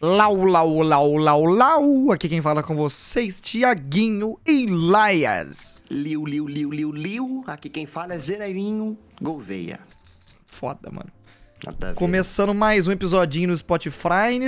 Lau, lau, lau, lau, lau. Aqui quem fala com vocês, Tiaguinho e Laias. Liu, liu, liu, liu, liu. Aqui quem fala é Zenairinho Gouveia. Foda, mano. Começando mais um episodinho no Spotify.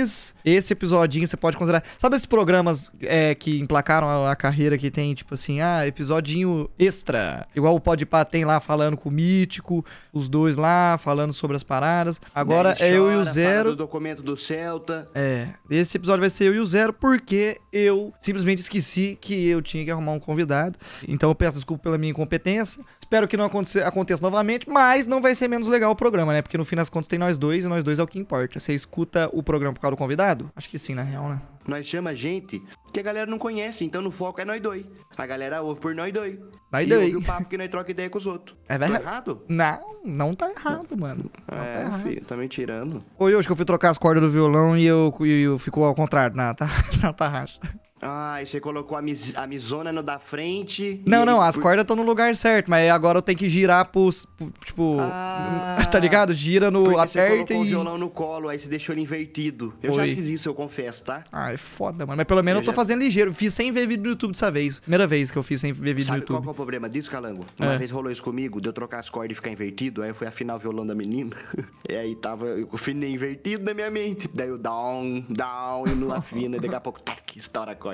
Esse episodinho você pode considerar. Sabe esses programas é, que emplacaram a, a carreira que tem, tipo assim, ah, episodinho extra. Igual o Podpah tem lá falando com o Mítico, os dois lá falando sobre as paradas. Agora Daí é eu e o chora, Zero. do documento do Celta. É, esse episódio vai ser eu e o Zero, porque eu simplesmente esqueci que eu tinha que arrumar um convidado. Então eu peço desculpa pela minha incompetência. Espero que não aconteça, aconteça novamente, mas não vai ser menos legal o programa, né? Porque no fim das contas tem nós dois e nós dois é o que importa. Você escuta o programa por causa do convidado? Acho que sim, na real, né? Nós chama gente que a galera não conhece, então no foco é nós dois. A galera ouve por nós dois. Nós e dois. ouve o papo que nós troca ideia com os outros. É verdade. errado? Não, não tá errado, mano. Não tá é, errado. filho, tá me tirando. Foi hoje que eu fui trocar as cordas do violão e eu, e eu ficou ao contrário, na, tá, na tarraxa. Ah, você colocou a, mis, a misona no da frente. e Não, não, as cordas estão no lugar certo, mas agora eu tenho que girar pros, pro- tipo, Ah. tá ligado? Gira no Porque você aperta colocou o e... violão no colo, aí você deixou ele invertido. Eu Foi. já fiz isso, eu confesso, tá? Ah, é foda, mano. Mas pelo menos eu, Eu tô já- fazendo ligeiro. Fiz sem ver vídeo no YouTube dessa vez. Primeira vez que eu fiz sem ver vídeo Sabe no qual YouTube. que é o problema disso, Calango? Uma É. vez rolou isso comigo, de eu trocar as cordas e ficar invertido, aí eu fui afinar o violão da menina, e aí tava, eu afinei invertido na minha mente. Daí o down, down, e não afina, e daqui a pouco, tac, estoura a corda.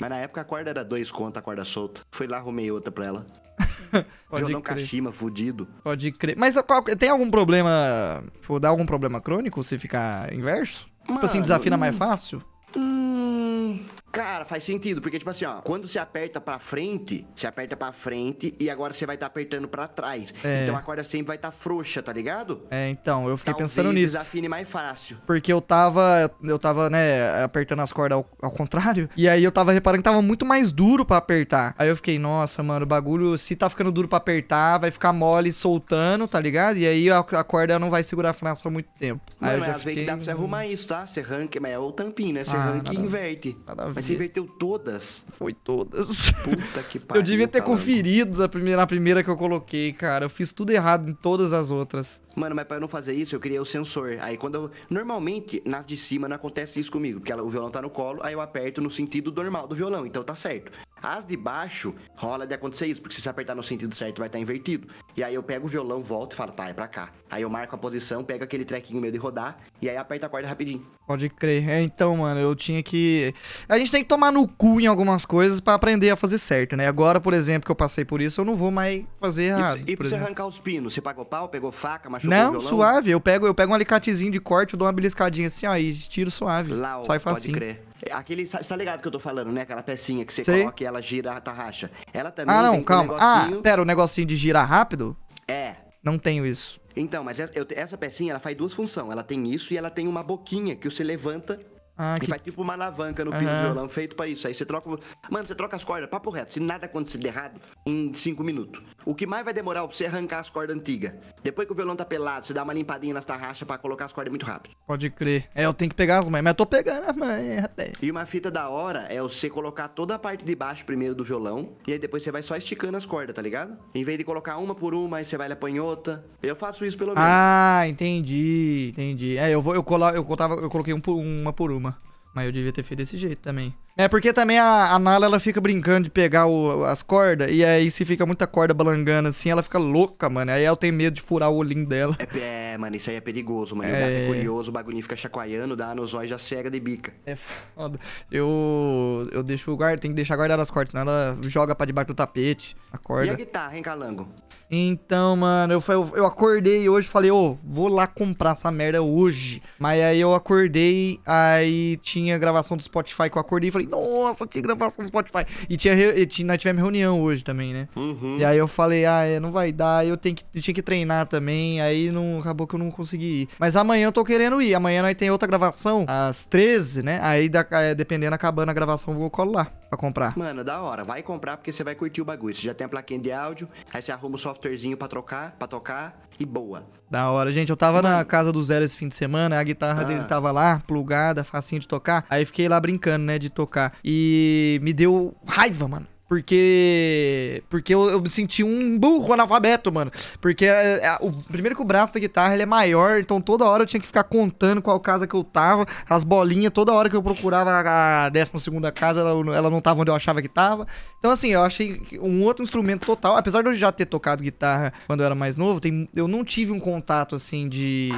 Mas na época a corda era dois contos, a corda solta. Fui lá, arrumei outra pra ela. Pode violão crer. Kashima, fudido. Pode crer. Mas qual- tem algum problema... Tipo, dá algum problema crônico se ficar inverso? tipo assim, Mano, desafina mais fácil? Cara, faz sentido, porque tipo assim, ó, quando você aperta pra frente, você aperta pra frente e agora você vai estar apertando pra trás. É. Então a corda sempre vai estar frouxa, tá ligado? É, então, eu fiquei Talvez pensando nisso. desafine mais fácil. Porque eu tava, eu tava, né, apertando as cordas ao, ao contrário. E aí eu tava reparando que tava muito mais duro pra apertar. Aí eu fiquei, nossa, mano, o bagulho, se tá ficando duro pra apertar, vai ficar mole soltando, tá ligado? E aí a, a corda não vai segurar a afinação muito tempo. aí Mano, eu já às vezes fiquei... que dá pra você arrumar isso, tá? Você arranca, mas é o tampinho, né? Você Ah, arranca e inverte. nada a Mas ver. Você inverteu todas. Foi todas. Puta que pariu. eu devia ter Calango. conferido na primeira, na primeira que eu coloquei, cara. Eu fiz tudo errado em todas as outras. Mano, mas pra eu não fazer isso, eu criei o sensor. Aí quando eu. Normalmente, nas de cima não acontece isso comigo, porque ela- o violão tá no colo, aí eu aperto no sentido normal do violão, então tá certo. As de baixo, rola de acontecer isso, porque se você apertar no sentido certo, vai estar invertido. E aí eu pego o violão, volto e falo, tá, é pra cá. Aí eu marco a posição, pego aquele trequinho meio de rodar, e aí aperta a corda rapidinho. Pode crer. É, então, mano, eu tinha que. A gente tem que tomar no cu em algumas coisas pra aprender a fazer certo, né? Agora, por exemplo, que eu passei por isso, eu não vou mais fazer E, errado. pra- e pra você exemplo. arrancar os pinos, você pagou pau, pegou faca, machucou Não, suave. Eu pego, eu pego um alicatezinho de corte, eu dou uma beliscadinha assim, ó, e tiro suave. Sai pode facinho. crer. É Aquele, sa- tá ligado que eu tô falando, né? Aquela pecinha que você Sei. coloca e ela gira a tarraxa. Ela também Ah, não, com um calma. Ah, negocinho... pera, o negocinho de girar rápido? É. Não tenho isso. Então, mas essa, pecinha, ela faz duas funções. Ela tem isso e ela tem uma boquinha que você levanta Ah, e que. faz tipo uma alavanca no pino do violão, feito pra isso. Aí você troca... o- Mano, você troca as cordas, papo reto. Se nada acontecer de errado, em cinco minutos. O que mais vai demorar é pra você arrancar as cordas antigas. Depois que o violão tá pelado, você dá uma limpadinha nas tarraxas pra colocar as cordas muito rápido. Pode crer. É, eu tenho que pegar as mães, mas eu tô pegando as mães até. E uma fita da hora é você colocar toda a parte de baixo primeiro do violão, e aí depois você vai só esticando as cordas, tá ligado? Em vez de colocar uma por uma, aí você vai lá põe outra. Eu faço isso pelo menos. Ah, entendi, entendi. É, eu vou, eu, colo, eu, cotava, eu coloquei um por- uma por uma. Mas eu devia ter feito desse jeito também. É porque também a, a Nala ela fica brincando de pegar o- as cordas. E aí, se fica muita corda balangando assim, ela fica louca, mano. Aí eu tenho medo de furar o olhinho dela. É, é, mano, isso aí é perigoso, mano. É. O gato é curioso, o bagulhinho fica chacoalhando, dá nos olhos, já cega de bica. É foda. Eu, eu deixo o guarda, tem que deixar guardar as cordas, senão ela joga pra debaixo do tapete a E a corda. guitarra, hein, Calango? Então, mano, eu, eu, eu acordei hoje falei, ô, vou lá comprar essa merda hoje. Mas aí eu acordei, aí tinha gravação do Spotify que eu acordei e falei, nossa, que gravação do Spotify. E, tinha, re- e tinha, nós tivemos reunião hoje também, né? Uhum. E aí eu falei, ah, é, não vai dar, eu tenho que, eu tinha que treinar também, aí não, acabou que eu não consegui ir. Mas amanhã eu tô querendo ir, amanhã nós tem outra gravação, às 13, né? Aí, da, é, dependendo, acabando a gravação, eu vou colo lá pra comprar. Mano, da hora. Vai comprar porque você vai curtir o bagulho. Você já tem a plaquinha de áudio, aí você arruma o softwarezinho pra trocar, pra tocar e boa. Da hora, gente. Eu tava na casa do Zero esse fim de semana, a guitarra Ah. dele tava lá, plugada, facinho de tocar. Aí fiquei lá brincando, né, de tocar. E me deu raiva, mano. Porque. Porque eu, eu me senti um burro analfabeto, mano. Porque é, é, o primeiro que o braço da guitarra ele é maior, então toda hora eu tinha que ficar contando qual casa que eu tava, as bolinhas, toda hora que eu procurava a 12 casa, ela, ela não tava onde eu achava que tava. Então, assim, eu achei um outro instrumento total. Apesar de eu já ter tocado guitarra quando eu era mais novo, tem, eu não tive um contato assim de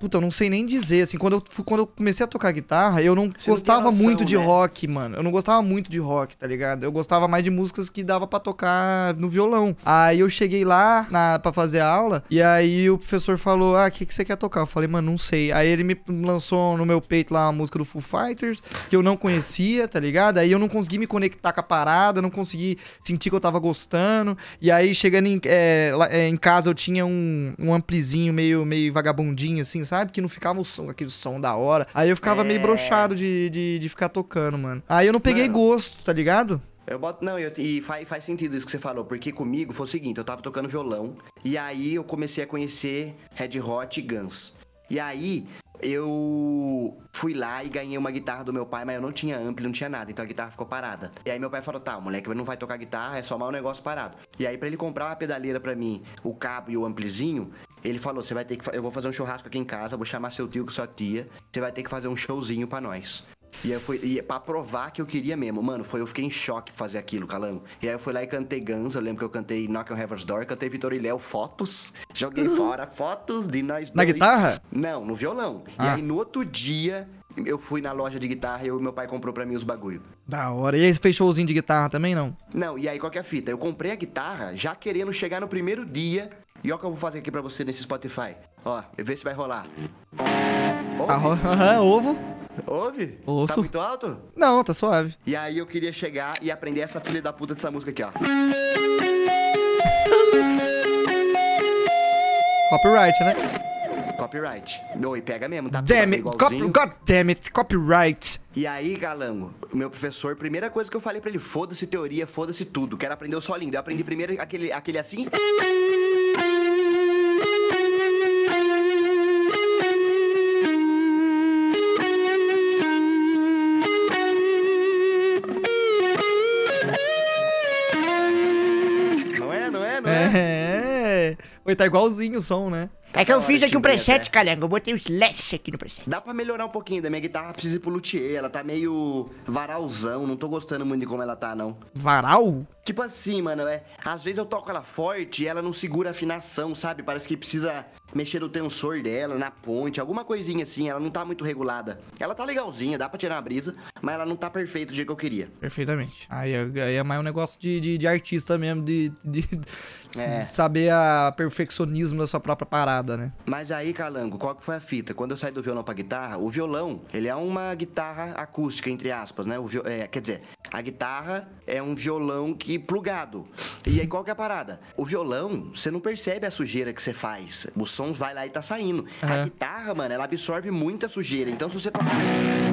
Puta, eu não sei nem dizer, assim, quando eu, quando eu comecei a tocar guitarra, eu não Você gostava não noção, muito de né? rock, mano. Eu não gostava muito de rock, tá ligado? Eu gostava mais de músicas que dava para tocar no violão. Aí eu cheguei lá na, pra fazer aula, e aí o professor falou, ah, o que, que você quer tocar? Eu falei, mano, não sei. Aí ele me lançou no meu peito lá uma música do Foo Fighters, que eu não conhecia, tá ligado? Aí eu não consegui me conectar com a parada, não consegui sentir que eu tava gostando. E aí, chegando em, é, é, em casa, eu tinha um, um amplizinho meio, meio vagabundinho, assim, sabe? Que não ficava o som, aquele som da hora. Aí eu ficava é... meio brochado de, de, de, ficar tocando, mano. Aí eu não peguei mano. gosto, tá ligado? Eu boto. Não, eu, e faz, faz sentido isso que você falou, porque comigo foi o seguinte: eu tava tocando violão, e aí eu comecei a conhecer Red Hot e Guns. E aí, eu fui lá e ganhei uma guitarra do meu pai, mas eu não tinha ampli, não tinha nada, então a guitarra ficou parada. E aí meu pai falou: tá, o moleque não vai tocar guitarra, é só mal um negócio parado. E aí, para ele comprar uma pedaleira para mim, o cabo e o amplizinho, ele falou: você vai ter que. Eu vou fazer um churrasco aqui em casa, vou chamar seu tio com sua tia, você vai ter que fazer um showzinho para nós. E eu fui, e pra provar que eu queria mesmo. Mano, foi, eu fiquei em choque fazer aquilo, Calango. E aí eu fui lá e cantei Guns. Eu lembro que eu cantei Knock on Heaven's Door, cantei Vitor e Léo fotos. Joguei uhum. fora fotos de nós Na guitarra? Não, no violão. Ah. E aí no outro dia, eu fui na loja de guitarra e eu, meu pai comprou pra mim os bagulho. Da hora. E aí você fez showzinho de guitarra também, não? Não, e aí qual que é a fita? Eu comprei a guitarra já querendo chegar no primeiro dia. E olha o que eu vou fazer aqui pra você nesse Spotify. Ó, vê se vai rolar. Ouve? Aham, ovo. Ouve? Ouço. Tá muito alto? Não, tá suave. E aí eu queria chegar e aprender essa filha da puta dessa música aqui, ó. Copyright, né? Copyright. Oi, pega mesmo, tá? Damn it, cop God damn it, copyright. E aí, Galango, meu professor, primeira coisa que eu falei pra ele, foda-se teoria, foda-se tudo, quero aprender o solinho. Eu aprendi primeiro aquele, aquele assim... Oi, tá igualzinho o som, né? É que eu fiz aqui um preset, até. calengo. Eu botei o slash aqui no preset. Dá pra melhorar um pouquinho da minha guitarra, precisa ir pro luthier. Ela tá meio varalzão, não tô gostando muito de como ela tá, não. Varal? Tipo assim, mano, é. Às vezes eu toco ela forte e ela não segura a afinação, sabe? Parece que precisa mexer no tensor dela, na ponte, alguma coisinha assim. Ela não tá muito regulada. Ela tá legalzinha, dá pra tirar uma brisa, mas ela não tá perfeita do jeito que eu queria. Perfeitamente. Aí, aí é mais um negócio de, de, de artista mesmo, de, de, é. saber a perfeccionismo da sua própria parada, né? Mas aí, Calango, qual que foi a fita? Quando eu saí do violão pra guitarra, o violão, ele é uma guitarra acústica, entre aspas, né? O viol... é, quer dizer, a guitarra é um violão que plugado. E aí qual que é a parada? O violão, você não percebe a sujeira que você faz. O som vai lá e tá saindo. A guitarra, mano, ela absorve muita sujeira. Então se você tocar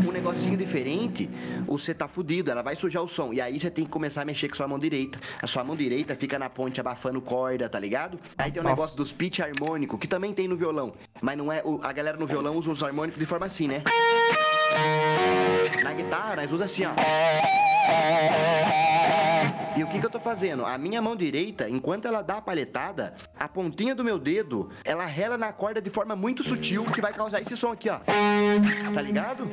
um negocinho diferente, você tá fudido, ela vai sujar o som. E aí você tem que começar a mexer com a sua mão direita. A sua mão direita fica na ponte abafando corda, tá ligado? Aí tem o um negócio dos pitch harmônico, que também tem no violão. Mas não é. A galera no violão usa os harmônicos de forma assim, né? Na guitarra, nós usa assim, ó. E o que, que eu tô fazendo? A minha mão direita, enquanto ela dá a palhetada, a pontinha do meu dedo, ela rela na corda de forma muito sutil, que vai causar esse som aqui, ó. Tá ligado?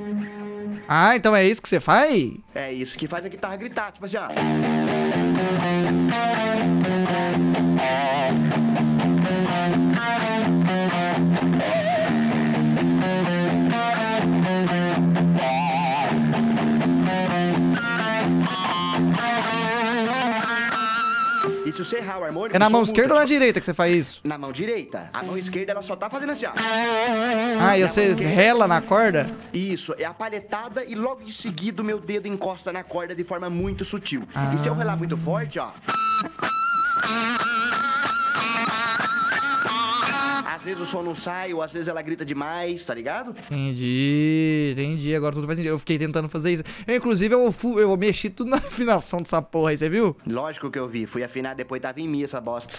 Ah, então é isso que você faz? É isso que faz a guitarra gritar, tipo assim, ó. Se você errar o harmônico... É na mão esquerda ou na direita que você faz isso? Na mão direita. A mão esquerda, ela só tá fazendo assim, ó. Ah, e você rela na corda? Isso, é a palhetada e logo em seguida o meu dedo encosta na corda de forma muito sutil. Ah. E se eu relar muito forte, ó... vezes o som não sai, ou às vezes ela grita demais, tá ligado? Entendi, entendi. Agora tudo faz sentido. Eu fiquei tentando fazer isso. Eu, inclusive, eu, fu eu mexi tudo na afinação dessa porra aí, você viu? Lógico que eu vi. Fui afinar, depois tava em mim essa bosta.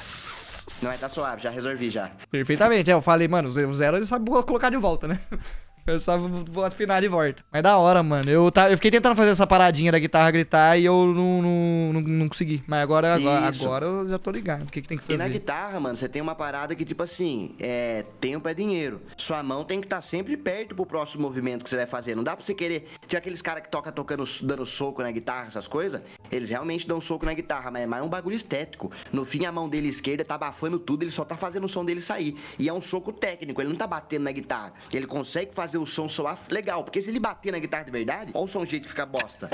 Não é, tá suave, já resolvi já. Perfeitamente. É, eu falei, mano, o zero ele sabe colocar de volta, né? Eu só vou afinar de volta. Mas da hora, mano. Eu, tá, eu fiquei tentando fazer essa paradinha da guitarra gritar e eu não, não, não, não consegui. Mas agora, agora, agora eu já tô ligado. O que, que tem que E na fazer? guitarra, mano, você tem uma parada que, tipo assim, é, tempo é dinheiro. Sua mão tem que estar sempre perto pro próximo movimento que você vai fazer. Não dá pra você querer. Tinha aqueles caras que toca tocando, dando soco na guitarra, essas coisas. Eles realmente dão soco na guitarra, mas é mais um bagulho estético. No fim, a mão dele esquerda tá abafando tudo, ele só tá fazendo o som dele sair. E é um soco técnico, ele não tá batendo na guitarra. Ele consegue fazer o som soar legal, porque se ele bater na guitarra de verdade, olha o som jeito que fica bosta.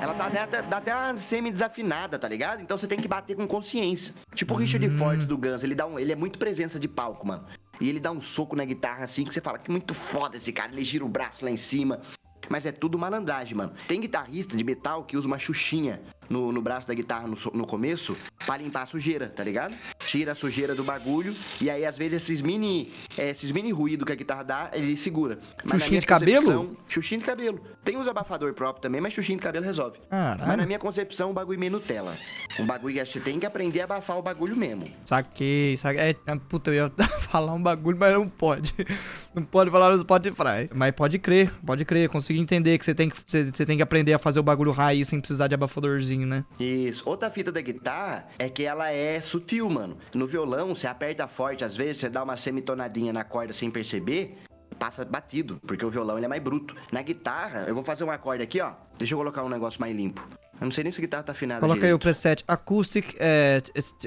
Ela tá até, dá até uma semi-desafinada, tá ligado? Então você tem que bater com consciência. Tipo o Richard Ford do Guns, ele, dá um, ele é muito presença de palco, mano. E ele dá um soco na guitarra assim que você fala que muito foda esse cara. Ele gira o braço lá em cima. Mas é tudo malandragem, mano. Tem guitarrista de metal que usa uma xuxinha no, no braço da guitarra no, no começo pra limpar a sujeira, tá ligado? Tira a sujeira do bagulho e aí às vezes esses mini, é, esses mini ruídos que a guitarra dá, ele segura. Mas minha de cabelo? Xuxinha de cabelo. Tem os abafador próprio também, mas xuxinha de cabelo resolve. Caralho. Mas na minha concepção, um bagulho meio Nutella. Um bagulho que você tem que aprender a abafar o bagulho mesmo. Saquei, saquei. É, é, puta, eu ia falar um bagulho, mas não pode. Não pode falar no Spotify. Mas pode crer, pode crer. Consegui entender que você tem que, você, você tem que aprender a fazer o bagulho raiz sem precisar de abafadorzinho, né? Isso. Outra fita da guitarra é que ela é sutil, mano. No violão, você aperta forte, às vezes você dá uma semitonadinha na corda sem perceber, passa batido, porque o violão ele é mais bruto. Na guitarra, eu vou fazer um acorde aqui, ó. Deixa eu colocar um negócio mais limpo. Eu não sei nem se a guitarra tá afinada Coloca aí o direito. preset Acoustic. É.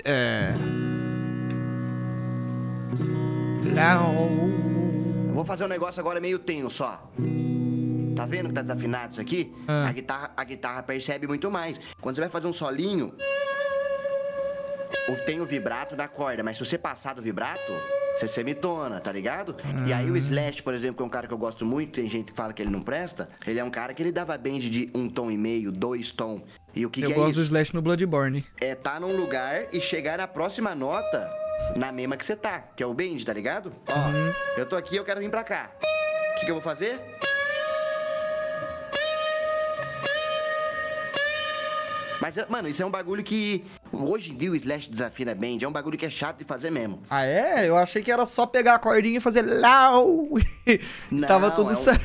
é... Eu vou fazer um negócio agora meio tenso, ó. Tá vendo que tá desafinado isso aqui? Ah. A, guitarra, a guitarra percebe muito mais. Quando você vai fazer um solinho, tem o vibrato na corda, mas se você passar do vibrato, você semitona, tá ligado? E aí Ah. o Slash, por exemplo, que é um cara que eu gosto muito, tem gente que fala que ele não presta, ele é um cara que ele dava bend de um tom e meio, dois tom. E o que, Eu que é gosto do isso? Slash no Bloodborne. É tá num lugar e chegar na próxima nota na mesma que você tá, que é o bend, tá ligado? Ó, Uhum. eu tô aqui, eu quero vir pra cá. O que, que eu vou fazer? Mas, mano, isso é um bagulho que hoje em dia o Slash desafina bend, é um bagulho que é chato de fazer mesmo. Ah, é? Eu achei que era só pegar a cordinha e fazer lau. Não, Tava tudo é um- certo.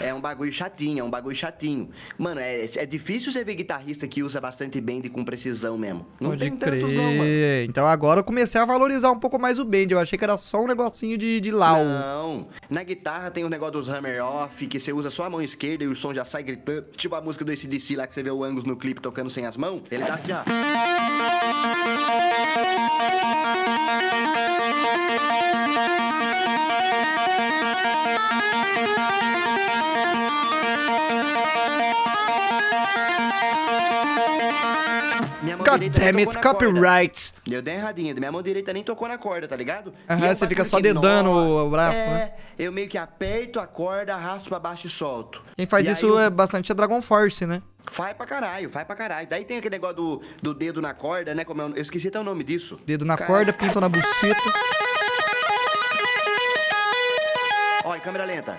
É um bagulho chatinho, é um bagulho chatinho. Mano, é, é difícil você ver guitarrista que usa bastante bend com precisão mesmo. Não Pode tem crer. tantos não, mano. Então agora eu comecei a valorizar um pouco mais o bend. Eu achei que era só um negocinho de, de lau. Não. Na guitarra tem o negócio dos hammer off, que você usa só a mão esquerda e o som já sai gritando. Tipo a música do ACDC lá que você vê o Angus no clipe tocando sem as mãos. Ele dá assim, ó. Mão God direita damn it, copyright. Eu dei erradinha. Minha mão direita nem tocou na corda, tá ligado? Aham, é você fica só dedando nó- o braço, é, né? eu meio que aperto a corda, arrasto pra baixo e solto. Quem faz E isso eu- é bastante a Dragon Force, né? Faz pra caralho, faz pra caralho. Daí tem aquele negócio do, do dedo na corda, né? Como é o- eu esqueci até o nome disso. Dedo na corda, pinto na buceta. Ó, em câmera lenta.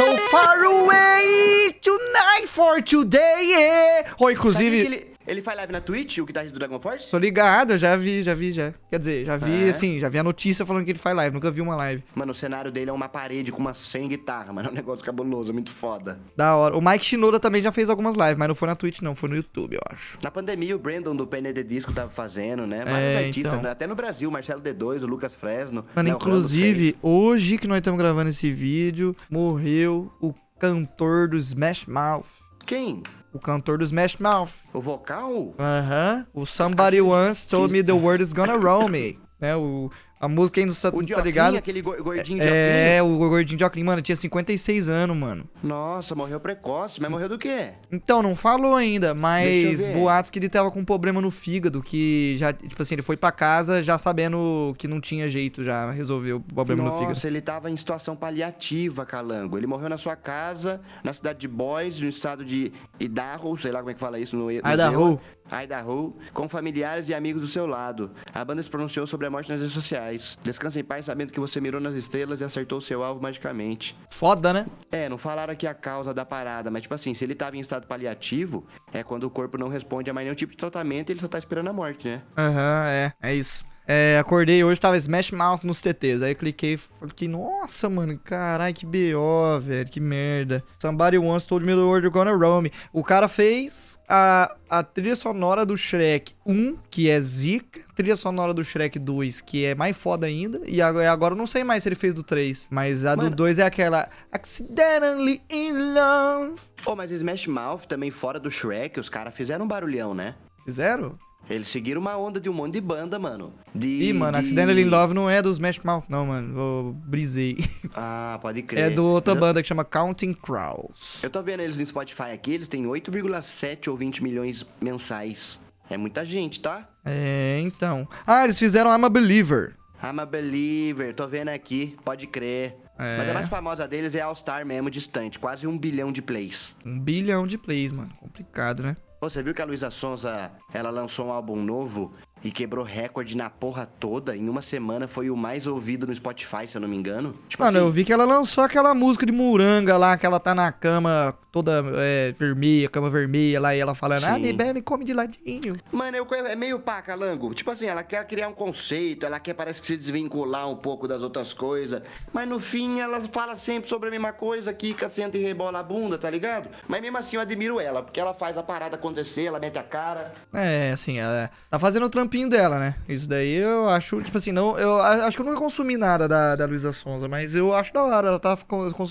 So far away tonight for today, yeah. Ou inclusive, ele, faz live na Twitch, o guitarrista do Dragon Force? tô ligado, eu já vi, já vi, já. Quer dizer, já vi, É? assim, já vi a notícia falando que ele faz live, nunca vi uma live. Mano, o cenário dele é uma parede com uma 100 guitarra, mano. É um negócio cabuloso, muito foda. Da hora. O Mike Shinoda também já fez algumas lives, mas não foi na Twitch, não, foi no YouTube, eu acho. Na pandemia, o Brandon do The Disco tava fazendo, né? Vários É, artistas, então. né? até no Brasil, Marcelo D2, o Lucas Fresno. Mano, né, inclusive, hoje que nós estamos gravando esse vídeo, morreu o cantor do Smash Mouth. Quem? O cantor do Smash Mouth. O vocal? Aham. O Somebody Once Told Me The World Is Gonna Roll Me. Né, o, a música ainda O tá Dioclin, ligado? aquele go- gordinho de É, o gordinho de óculos, mano, tinha 56 anos, mano. Nossa, morreu precoce, mas morreu do quê? Então, não falou ainda, mas boatos que ele tava com um problema no fígado, que já, tipo assim, ele foi pra casa já sabendo que não tinha jeito já resolver o problema no fígado. Nossa, ele tava em situação paliativa, Calango. Ele morreu na sua casa, na cidade de Boise, no estado de Idaho, sei lá como é que fala isso no, no Idaho. Idaho, com familiares e amigos do seu lado. A banda se pronunciou sobre a morte nas redes sociais. Descansa em paz sabendo que você mirou nas estrelas e acertou seu alvo magicamente. Foda, né? É, não falaram aqui a causa da parada, mas tipo assim, se ele tava em estado paliativo, é quando o corpo não responde a mais nenhum tipo de tratamento e ele só tá esperando a morte, né? Aham, é. É isso. É, acordei hoje, tava Smash Mouth nos TTs. Aí eu cliquei e fiquei, nossa, mano, caralho, que BO, velho, que merda. Somebody once told me the word you're gonna roam me. O cara fez a, a trilha sonora do Shrek 1, que é zica. Trilha sonora do Shrek 2, que é mais foda ainda. E agora, agora eu não sei mais se ele fez do 3. Mas a do Mano. 2 é aquela Accidentally in Love. Pô, mas Smash Mouth também fora do Shrek, os caras fizeram um barulhão, né? Fizeram? Eles seguiram uma onda de um monte de banda, mano. De, Ih, mano, de... Accidentally in Love não é do Smash Mouth, não, mano. Eu brisei. Ah, pode crer. É do outra Mas banda que chama Counting Crows. Eu tô vendo eles no Spotify aqui, eles têm 8,7 ou 20 milhões mensais. É muita gente, tá? É, então. Ah, eles fizeram I'm a Believer. I'm a Believer, tô vendo aqui, pode crer. É. Mas a mais famosa deles é All Star mesmo, distante, quase um bilhão de plays. Um bilhão de plays, mano. Complicado, né? Você viu que a Luísa Sonza, ela lançou um álbum novo e quebrou recorde na porra toda? Em uma semana foi o mais ouvido no Spotify, se eu não me engano. Tipo Mano, assim, eu vi que ela lançou aquela música de Muranga lá, que ela tá na cama toda é, vermelha, cama vermelha lá, e ela falando, ah, Sim. me bebe, come de ladinho. Mano, eu- é meio pá, calango. Tipo assim, ela quer criar um conceito, ela quer, parece que se desvincular um pouco das outras coisas. Mas no fim, ela fala sempre sobre a mesma coisa, quica, senta e rebola a bunda, tá ligado? Mas mesmo assim, eu admiro ela, porque ela faz a parada acontecer, ela mete a cara. É, assim, ela tá fazendo o trampinho dela, né? Isso daí eu acho, tipo assim, não, eu acho que eu nunca consumi nada da, da Luísa Sonza, mas eu acho da hora. Ela tá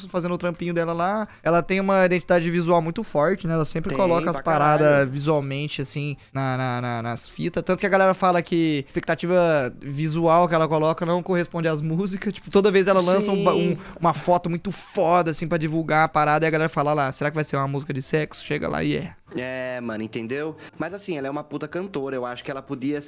fazendo o trampinho dela lá. Ela tem uma identidade visual muito forte, né? Ela sempre Tem, coloca as paradas caralho. visualmente, assim, na, na- na- nas fitas. Tanto que a galera fala que a expectativa visual que ela coloca não corresponde às músicas. Tipo, toda vez ela lança um um- uma foto muito foda, assim, pra divulgar a parada. E a galera fala lá, será que vai ser uma música de sexo? Chega lá e é. É, mano, entendeu? Mas assim, ela é uma puta cantora. Eu acho que ela podia.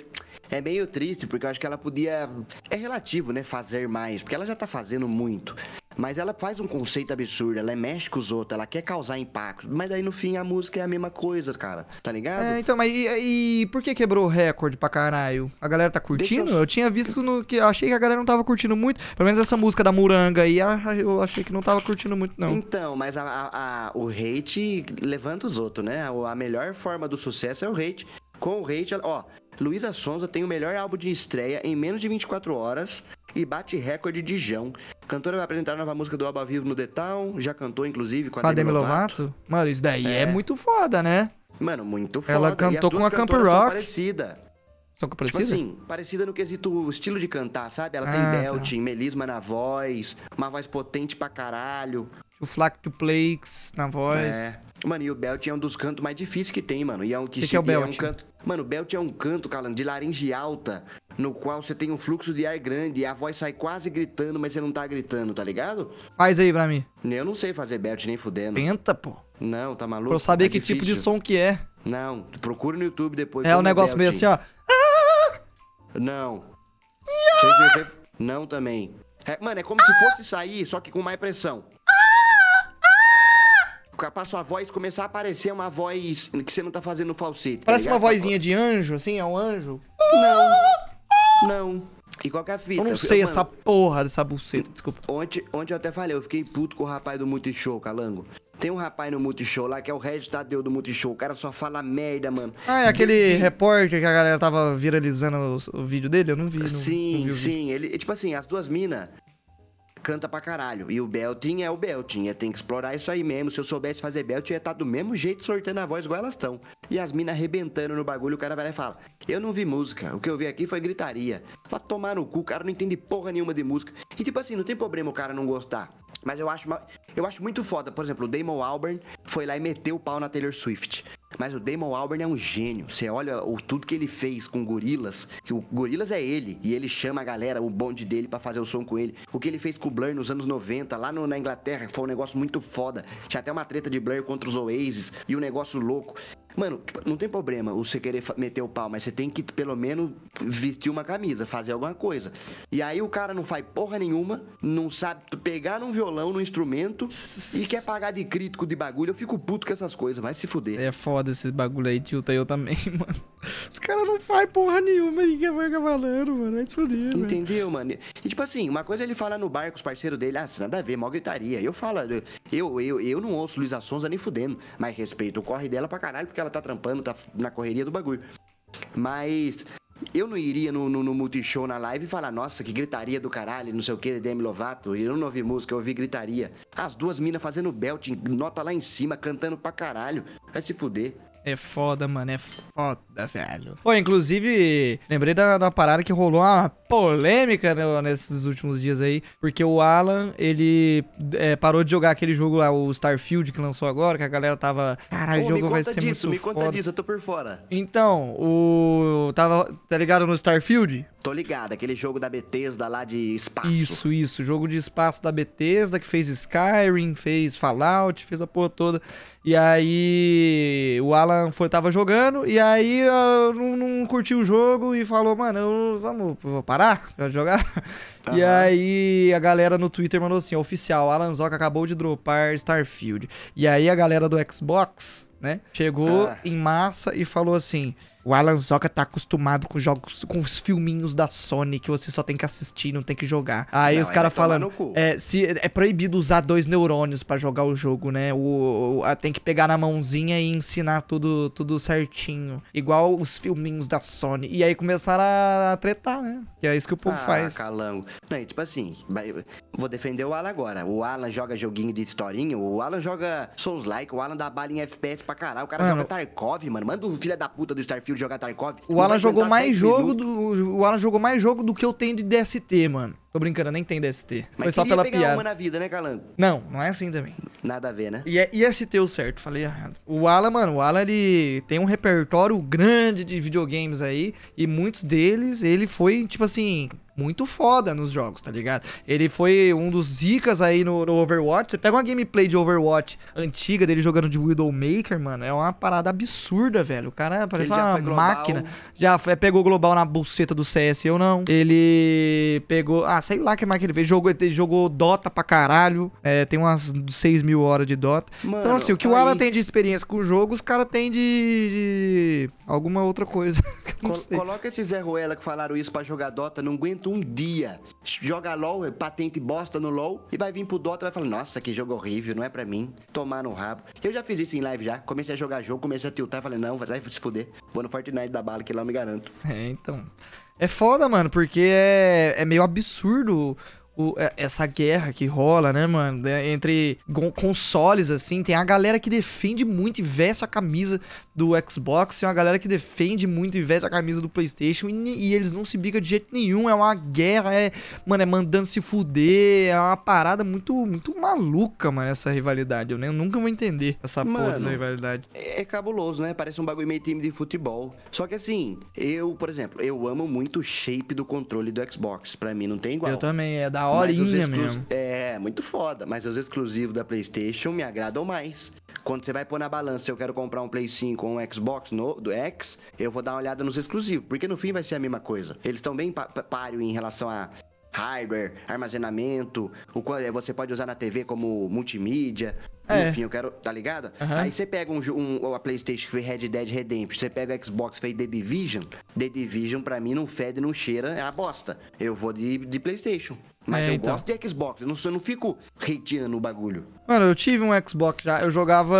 É meio triste, porque eu acho que ela podia. É relativo, né? Fazer mais. Porque ela já tá fazendo muito. Mas ela faz um conceito absurdo, ela mexe com os outros, ela quer causar impacto. Mas aí no fim a música é a mesma coisa, cara. Tá ligado? É, então, mas e, e por que quebrou o recorde pra caralho? A galera tá curtindo? Eu- eu... tinha visto no que. Achei que a galera não tava curtindo muito. Pelo menos essa música da Muranga aí, eu achei que não tava curtindo muito, não. Então, mas a, a- a- o hate levanta os outros, né? A, a melhor forma do sucesso é o hate. Com o hate, ó, Luísa Sonza tem o melhor álbum de estreia em menos de 24 horas e bate recorde de Jão. Cantora vai apresentar a nova música do ao vivo no The Town, já cantou inclusive com a, a Demi Lovato. Lovato? Mano, isso daí é. É. muito foda, né? Mano, muito foda. Ela cantou com a Camp Rock. parecida. Só que Tipo precisa? assim, parecida no quesito estilo de cantar, sabe? Ela tem Ah, tá. belting, melisma na voz, uma voz potente pra caralho. O Flack to Plakes na voz. É. Mano, e o Belt é um dos cantos mais difíceis que tem, mano. E é um que, Que que é o e Belt? um canto. Mano, o Belt é um canto, Calan, de laringe alta, no qual você tem um fluxo de ar grande e a voz sai quase gritando, mas você não tá gritando, tá ligado? Faz aí pra mim. Eu não sei fazer Belt nem fudendo. Tenta, pô. Não, tá maluco? Pra eu saber É que tipo de difícil. som que é. Não, procura no YouTube depois. É um como negócio meio belting. assim, ó. Não. Não também. É, mano, é como se fosse sair, só que com mais pressão. Pra sua voz começar a aparecer uma voz que você não tá fazendo falsete. tá Parece uma ligado? vozinha de anjo, assim, é um anjo. Não. Não. E qual que é a fita? Eu não sei mano, essa porra dessa buceta, desculpa. Ontem, ontem eu até falei, eu fiquei puto com o rapaz do Multishow, Calango. Tem um rapaz no Multishow lá que é o Regis Tadeu do Multishow. O cara só fala merda, mano. Ah, é aquele repórter que a galera tava viralizando o, o vídeo dele? Eu não vi. Não, não Sim, vi o vídeo. sim. Ele, tipo assim, as duas minas canta pra caralho. E o belting é o belting. É, tem que explorar isso aí mesmo. Se eu soubesse fazer belting, eu ia estar do mesmo jeito sortando a voz igual elas estão. E as minas arrebentando no bagulho, o cara vai lá e fala: Eu não vi música. O que eu vi aqui foi gritaria. Pra tomar no cu, o cara não entende porra nenhuma de música. E tipo assim, não tem problema o cara não gostar. Mas eu acho, eu acho muito foda. Por exemplo, o Damon Albarn foi lá e meteu o pau na Taylor Swift. Mas o Damon Albarn é um gênio. Você olha o tudo que ele fez com Gorilas, que o Gorilas é ele, e ele chama a galera, o bonde dele, pra fazer o som com ele. O que ele fez com o Blur nos anos 90, lá no- na Inglaterra, foi um negócio muito foda. Tinha até uma treta de Blur contra os Oasis, e um negócio louco. Mano, tipo, não tem problema você querer meter o pau, mas você tem que pelo menos vestir uma camisa, fazer alguma coisa. E aí o cara não faz porra nenhuma, não sabe pegar num violão, num instrumento e quer pagar de crítico de bagulho. Eu fico puto com essas coisas, vai se fuder. É foda esse bagulho aí, tilta eu também, mano. Os caras não fazem porra nenhuma aí que vai falando, mano. Vai se fuder. Entendeu, mano? E tipo assim, uma coisa é ele falar no bar com os parceiros dele, ah, nada a ver, mó gritaria. Eu falo, eu, eu, eu não ouço Luísa Sonza nem fudendo, mas respeito o corre dela pra caralho, porque ela tá trampando, tá na correria do bagulho. Mas eu não iria no, no, no Multishow na live e falar, nossa, que gritaria do caralho, não sei o que, Demi Lovato. Eu não ouvi música, eu ouvi gritaria. As duas minas fazendo belt, nota lá em cima, cantando pra caralho. Vai se fuder. É foda, mano. É foda, velho. Pô, inclusive, lembrei da, da parada que rolou uma polêmica né, nesses últimos dias aí. Porque o Alan, ele é, parou de jogar aquele jogo lá, o Starfield, que lançou agora, que a galera tava. Caralho, o me jogo vai conta ser disso, muito me conta foda. disso, eu tô por fora. Então, o. Tava. Tá ligado no Starfield? Tô ligado, aquele jogo da Bethesda lá de espaço. Isso, isso. Jogo de espaço da Bethesda, que fez Skyrim, fez Fallout, fez a porra toda. E aí o Alan foi, tava jogando, e aí eu não, não curtiu o jogo e falou, mano, eu, vamos vou parar de jogar? E Aham. aí a galera no Twitter mandou assim, oficial, Alan Zoca acabou de dropar Starfield. E aí a galera do Xbox, né, chegou Ah. em massa e falou assim... O Alan Zoca tá acostumado com jogos, com os filminhos da Sony que você só tem que assistir, não tem que jogar. Aí Não, os caras falando, é, se, é proibido usar dois neurônios pra jogar o jogo, né? O, o- a- tem que pegar na mãozinha e ensinar tudo, tudo certinho. Igual os filminhos da Sony. E aí começaram a tretar, né? Que é isso que o povo ah, faz. calango. Não, e tipo assim, vou defender o Alan agora. O Alan joga joguinho de historinha, o Alan joga Souls-like, o Alan dá bala em FPS pra caralho. O cara Mano. joga Tarkov, mano. Manda o filho da puta do Starfield jogar Tarkov. O Alan jogou mais 10 jogo minutos. do. O Alan jogou mais jogo do que eu tenho de DST, mano. Tô brincando, nem tem DST. Foi Mas só queria pela pegar piada. uma na vida, né, calango? Não, não é assim também. Nada a ver, né? E é IST o certo, falei errado. O Alan, mano, o Alan ele tem um repertório grande de videogames aí. E muitos deles, ele foi, tipo assim, muito foda nos jogos, tá ligado? Ele foi um dos zicas aí no, no Overwatch. Você pega uma gameplay de Overwatch antiga dele jogando de Widowmaker, mano. É uma parada absurda, velho. O cara parece uma foi máquina. Já foi- pegou global na buceta do CS, eu não. Ele pegou. Ah, sei lá que mais que ele fez. Jogou, ele jogou Dota pra caralho. É, tem umas 6 mil horas de Dota. então, Mano, assim, o que o aí- Alan tem de experiência com o jogo, os caras têm de, de alguma outra coisa. Col- sei. coloca esse Zé Ruela que falaram isso pra jogar Dota, não aguenta um dia. Joga LOL, é patente bosta no LOL, e vai vir pro Dota e vai falar, nossa, que jogo horrível, não é pra mim. Tomar no rabo. Eu já fiz isso em live já. Comecei a jogar jogo, comecei a tiltar, falei, não, vai se fuder. Vou no Fortnite da bala, que lá eu me garanto. É, então. É foda, mano, porque é, é meio absurdo o- é- essa guerra que rola, né, mano? né, Entre consoles, assim. Tem a galera que defende muito e veste a camisa do Xbox, tem uma galera que defende muito e veste a camisa do PlayStation e, e eles não se bicam de jeito nenhum. É uma guerra, é, mano, é mandando se fuder. É uma parada muito, muito maluca, mano, essa rivalidade. Eu, nem, eu nunca vou entender essa porra Mano, dessa rivalidade. É, é cabuloso, né? Parece um bagulho meio time de futebol. Só que assim, eu, por exemplo, eu amo muito o shape do controle do Xbox. Pra mim não tem igual. Eu também, é da horinha mesmo. É, muito foda. Mas os exclusivos da PlayStation me agradam mais. Quando você vai pôr na balança eu quero comprar um Play 5 ou um Xbox no, do X, eu vou dar uma olhada nos exclusivos. Porque no fim vai ser a mesma coisa. Eles estão bem páreo em relação a hardware, armazenamento, o qual é, você pode usar na TV como multimídia. É. Enfim, eu quero, tá ligado? Aham. Aí você pega um, um, a PlayStation que fez Red Dead Redemption, você pega o Xbox que fez The Division. The Division pra mim não fede, não cheira, é a bosta. Eu vou de, de PlayStation. Mas É, eu então. gosto de Xbox, eu não, eu não fico hateando o bagulho. Mano, eu tive um Xbox já, eu jogava.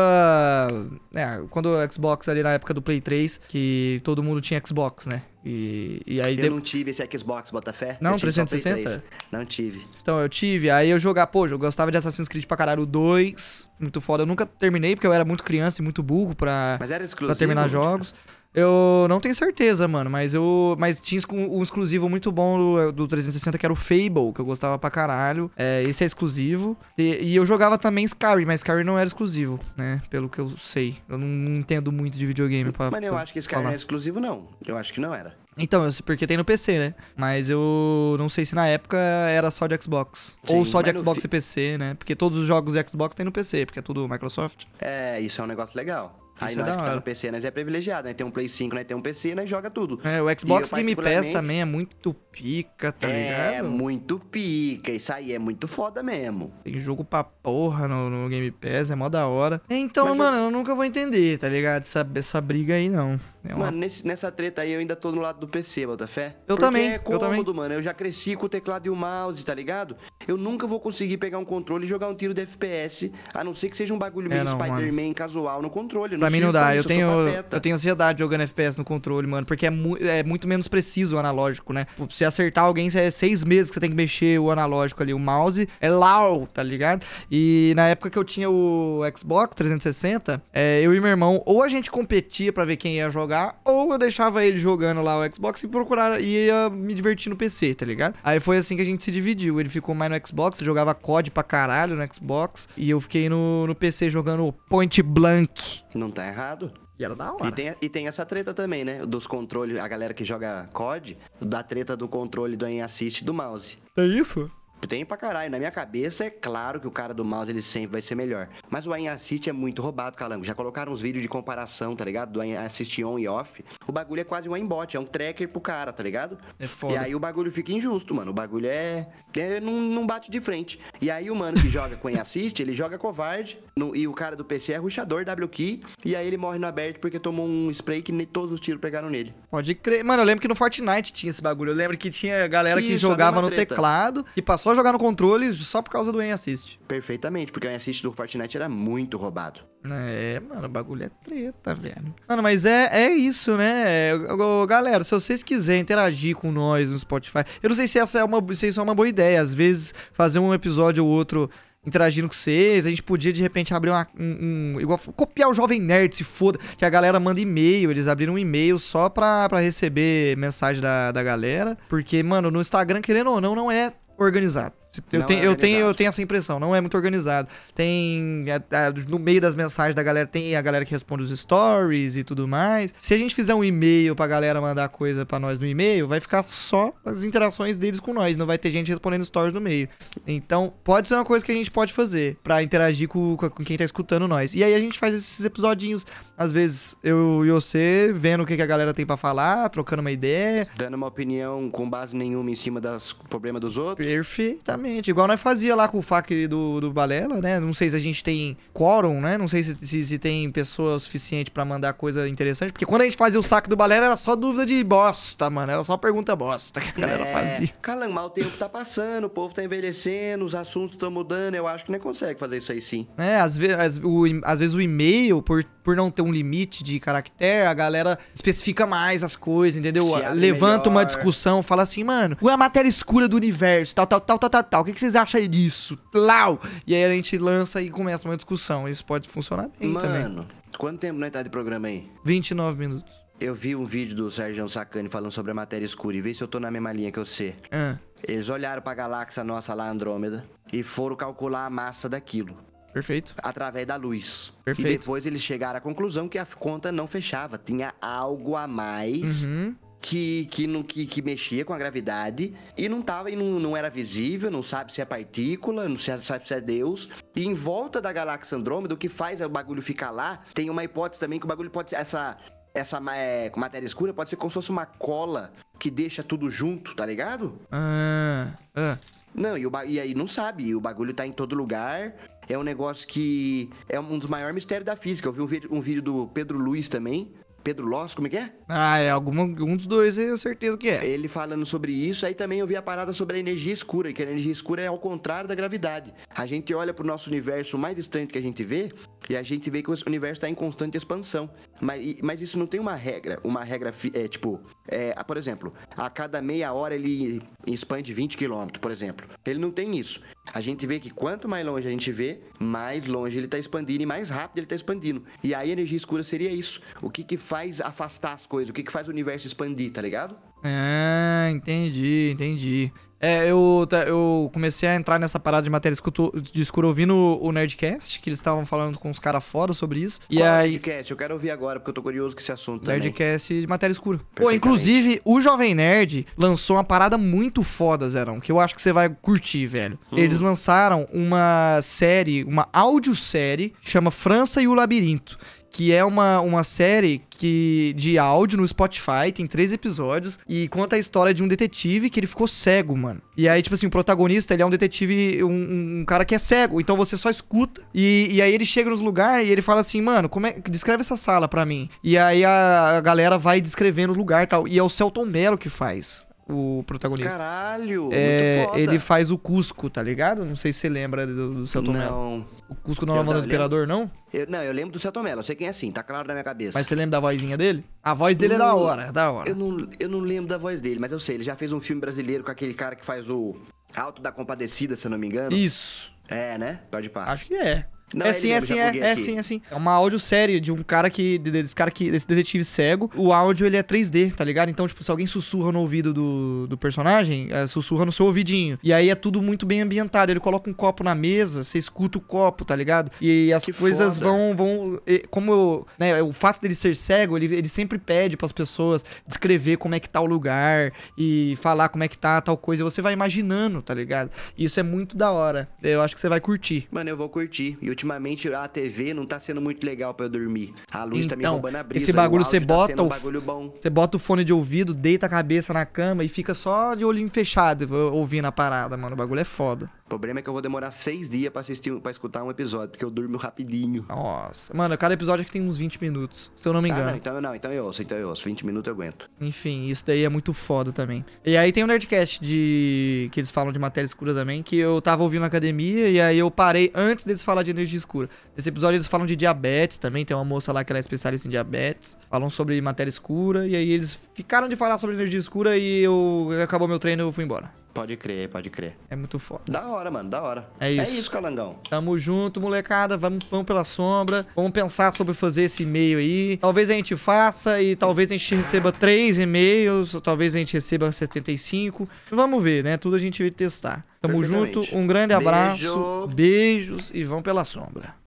É, quando o Xbox ali na época do Play 3, que todo mundo tinha Xbox, né? E, e aí. Eu de- não tive esse Xbox, Botafé. Não, eu tive só Play 360? 3. Não tive. Então, eu tive. Aí eu jogava, pô, eu gostava de Assassin's Creed pra caralho 2. Muito foda. Eu nunca terminei, porque eu era muito criança e muito burro pra, Mas era exclusivo. pra terminar jogos. Eu não tenho certeza, mano, mas eu. Mas tinha um exclusivo muito bom do, do 360 que era o Fable, que eu gostava pra caralho. É, esse é exclusivo. E, e eu jogava também Skyrim, mas Skyrim não era exclusivo, né? Pelo que eu sei. Eu não, não entendo muito de videogame pra. Mas eu pra acho que cara falar. não é exclusivo, não. Eu acho que não era. Então, eu sei porque tem no PC, né? Mas eu não sei se na época era só de Xbox. Ou Sim, só de Xbox fi- e PC, né? Porque todos os jogos de Xbox tem no PC, porque é tudo Microsoft. É, isso é um negócio legal. Aí Isso é nós da que tá no PC, nós é privilegiado. Nós tem um Play 5, nós tem um PC, nós joga tudo. É, o Xbox eu, Game Pass também é muito pica, tá é ligado? muito pica. Isso aí é muito foda mesmo. Tem jogo pra porra no, no Game Pass, é mó da hora. Então, Mas mano, eu nunca vou entender, tá ligado? Essa, essa briga aí, não. É uma Mano, nesse- nessa treta aí eu ainda tô no lado do PC, Botafé. Eu Porque também, é eu cômodo, também. mano. Eu já cresci com o teclado e o mouse, tá ligado? Eu nunca vou conseguir pegar um controle e jogar um tiro de FPS, a não ser que seja um bagulho meio É, não, Spider-Man casual no controle. Eu Pra mim não dá, pra eu isso, tenho, eu tenho ansiedade jogando FPS no controle, mano, porque é, mu- é muito menos preciso o analógico, né? Pra você acertar alguém, é seis meses que você tem que mexer o analógico ali. O mouse é lau, tá ligado? E na época que eu tinha o Xbox 360, é, eu e meu irmão, ou a gente competia pra ver quem ia jogar, ou eu deixava ele jogando lá o Xbox e procurar, e ia me divertir no PC, tá ligado? Aí foi assim que a gente se dividiu. Ele ficou mais no Xbox, jogava COD pra caralho no Xbox, e eu fiquei no, no PC jogando Point Blank. Não tá errado. E era da E hora. tem, e tem essa treta também, né? Dos controles, a galera que joga COD, da treta do controle do aim assist e do mouse. É isso? Tem pra caralho. Na minha cabeça, é claro que o cara do mouse ele sempre vai ser melhor. Mas o aim assist é muito roubado, calango. Já colocaram uns vídeos de comparação, tá ligado? Do aim assist on e off. O bagulho é quase um aimbot, é um tracker pro cara, tá ligado? É foda. E aí o bagulho fica injusto, mano. O bagulho é. é não, não bate de frente. E aí o mano que joga com aim assist, ele joga covarde. no- e o cara do PC é ruxador, W key. E aí ele morre no aberto porque tomou um spray que nem todos os tiros pegaram nele. Pode crer. Mano, eu lembro que no Fortnite tinha esse bagulho. Eu lembro que tinha galera que Isso, jogava no teclado e passou jogar no controle só por causa do aim assist. Perfeitamente, porque o aim assist do Fortnite era muito roubado. É, mano, o bagulho é treta, velho. Mano, mas é, é isso, né? Galera, se vocês quiserem interagir com nós no Spotify, eu não sei se essa é uma, se isso é uma boa ideia. Às vezes, fazer um episódio ou outro interagindo com vocês, a gente podia de repente abrir uma, um, um- igual copiar o Jovem Nerd, se foda, que a galera manda e-mail, eles abriram um e-mail só pra, pra receber mensagem da, da galera, porque, mano, no Instagram, querendo ou não, não é organizado. Eu, tenho, é eu, tenho, eu tenho essa impressão, não é muito organizado. Tem. a- a- no meio das mensagens da galera, tem a galera que responde os stories e tudo mais. Se a gente fizer um e-mail pra galera mandar coisa pra nós no e-mail, vai ficar só as interações deles com nós. Não vai ter gente respondendo stories no meio. Então, pode ser uma coisa que a gente pode fazer pra interagir com, com com quem tá escutando nós. E aí a gente faz esses episodinhos, às vezes eu e você, vendo o que, que a galera tem pra falar, trocando uma ideia. Dando uma opinião com base nenhuma em cima dos problemas dos outros. Perfeitamente. Igual nós fazia lá com o FAQ do, do Balela, né? Não sei se a gente tem quórum, né? Não sei se, se, se tem pessoa suficiente pra mandar coisa interessante. Porque quando a gente fazia o saco do Balela era só dúvida de bosta, mano. Era só pergunta bosta que a galera É, fazia. Calango, mas o tempo tá passando, o povo tá envelhecendo, os assuntos estão mudando. Eu acho que não consegue fazer isso aí sim. É, às, ve às, o, às vezes o e-mail, por, por não ter um limite de caractere, a galera especifica mais as coisas, entendeu? Levanta uma melhor. discussão, fala assim, mano, qual é a matéria escura do universo, tal, tal, tal, tal, tal, tal. O que, que vocês acham disso? Lau! E aí a gente lança e começa uma discussão. Isso pode funcionar bem também. Mano, quanto tempo nós tá de programa aí? 29 minutos. Eu vi um vídeo do Sérgio Sacani falando sobre a matéria escura e vê se eu tô na mesma linha que você. Ah, Eles olharam pra galáxia nossa lá, Andrômeda, e foram calcular a massa daquilo. Perfeito. através da luz. Perfeito. E depois eles chegaram à conclusão que a conta não fechava. Tinha algo a mais Uhum. que, que, não, que, que mexia com a gravidade e não tava e não, não era visível, não sabe se é partícula, não sabe se é Deus. E em volta da galáxia Andrômeda, o que faz o bagulho ficar lá, tem uma hipótese também que o bagulho pode ser. Essa, essa é, matéria escura pode ser como se fosse uma cola que deixa tudo junto, tá ligado? Ah, ah. Não, e, o e aí não sabe, e o bagulho tá em todo lugar. É um negócio que é um dos maiores mistérios da física. Eu vi um vídeo, um vídeo do Pedro Luiz também. Pedro Loss, como é que é? Ah, é alguma, um dos dois, eu tenho certeza que é. Ele falando sobre isso, aí também eu vi a parada sobre a energia escura, e que a energia escura é ao contrário da gravidade. A gente olha pro nosso universo mais distante que a gente vê, e a gente vê que o universo está em constante expansão. Mas, mas isso não tem uma regra, uma regra, é, tipo, é, por exemplo, a cada meia hora ele expande 20 km, por exemplo. Ele não tem isso. A gente vê que quanto mais longe a gente vê, mais longe ele tá expandindo e mais rápido ele tá expandindo. E aí a energia escura seria isso. O que que faz afastar as coisas? O que que faz o universo expandir, tá ligado? Ah, entendi, entendi. É, eu, eu comecei a entrar nessa parada de matéria escuto- de escuro ouvindo o o Nerdcast, que eles estavam falando com os caras fora sobre isso. E Qual é o aí. Nerdcast? Eu quero ouvir agora, porque eu tô curioso com esse assunto também. Nerdcast de matéria escura. Pô, inclusive, o Jovem Nerd lançou uma parada muito foda, Zerão, que eu acho que você vai curtir, velho. Hum. Eles lançaram uma série, uma audiosérie, que chama França e o Labirinto. Que é uma, uma série que de áudio no Spotify, tem três episódios, e conta a história de um detetive que ele ficou cego, mano. E aí, tipo assim, o protagonista, ele é um detetive, um, um cara que é cego, então você só escuta, e, e aí ele chega nos lugares e ele fala assim, mano, como é, descreve essa sala pra mim. E aí a, a galera vai descrevendo o lugar e tal, e é o Celton Mello que faz o protagonista. Caralho, É, ele faz o Cusco, tá ligado? Não sei se você lembra do, do Mello. Não, O Cusco não é Eu não do Imperador, não? eu, não, eu lembro do Celton Mello, eu sei quem é assim, tá claro na minha cabeça. Mas você lembra da vozinha dele? A voz dele é da Não, hora, é da hora. Eu não, eu não lembro da voz dele, mas eu sei, ele já fez um filme brasileiro com aquele cara que faz o Alto da Compadecida, se eu não me engano. Isso. É, né? Pode pá. Acho que é. Não, é sim, é sim, é, é aqui. sim, é sim. É uma audiosérie de um cara que. de- Desse cara que. Desse detetive cego. O áudio ele é 3D, tá ligado? Então, tipo, se alguém sussurra no ouvido do, do personagem, é, sussurra no seu ouvidinho. E aí é tudo muito bem ambientado. Ele coloca um copo na mesa, você escuta o copo, tá ligado? E as Que coisas foda. vão. vão e- como eu, né, o fato dele ser cego, ele, ele sempre pede pras pessoas descrever como é que tá o lugar e falar como é que tá tal coisa. Você vai imaginando, tá ligado? E isso é muito da hora. Eu acho que você vai curtir. Mano, eu vou curtir. E ultimamente a TV não tá sendo muito legal pra eu dormir. A luz tá me Então, roubando a brisa. esse bagulho você tá bota sendo um o-. Você bota o fone de ouvido, deita a cabeça na cama e fica só de olhinho fechado ou- ouvindo a parada, mano. O bagulho é foda. O problema é que eu vou demorar seis dias pra assistir, para escutar um episódio, porque eu durmo rapidinho. Nossa. Mano, cada episódio aqui tem uns 20 minutos, se eu não me Ah, engano. não, então eu não, então eu ouço, então eu ouço. 20 minutos eu aguento. Enfim, isso daí é muito foda também. E aí tem um Nerdcast de. que eles falam de matéria escura também, que eu tava ouvindo na academia e aí eu parei antes deles falar de energia escura. Nesse episódio eles falam de diabetes também, tem uma moça lá que ela é especialista em diabetes. Falam sobre matéria escura e aí eles ficaram de falar sobre energia escura e eu. acabou meu treino e eu fui embora. Pode crer, pode crer. É muito foda. Da hora, mano, da hora. É isso. É isso, Calangão. Tamo junto, molecada. Vamos, vamos pela sombra. Vamos pensar sobre fazer esse e-mail aí. Talvez a gente faça e talvez a gente receba três e-mails. Talvez a gente receba 75. Vamos ver, né? Tudo a gente vai testar. Tamo junto. Um grande abraço. Beijo. Beijos e vão pela sombra.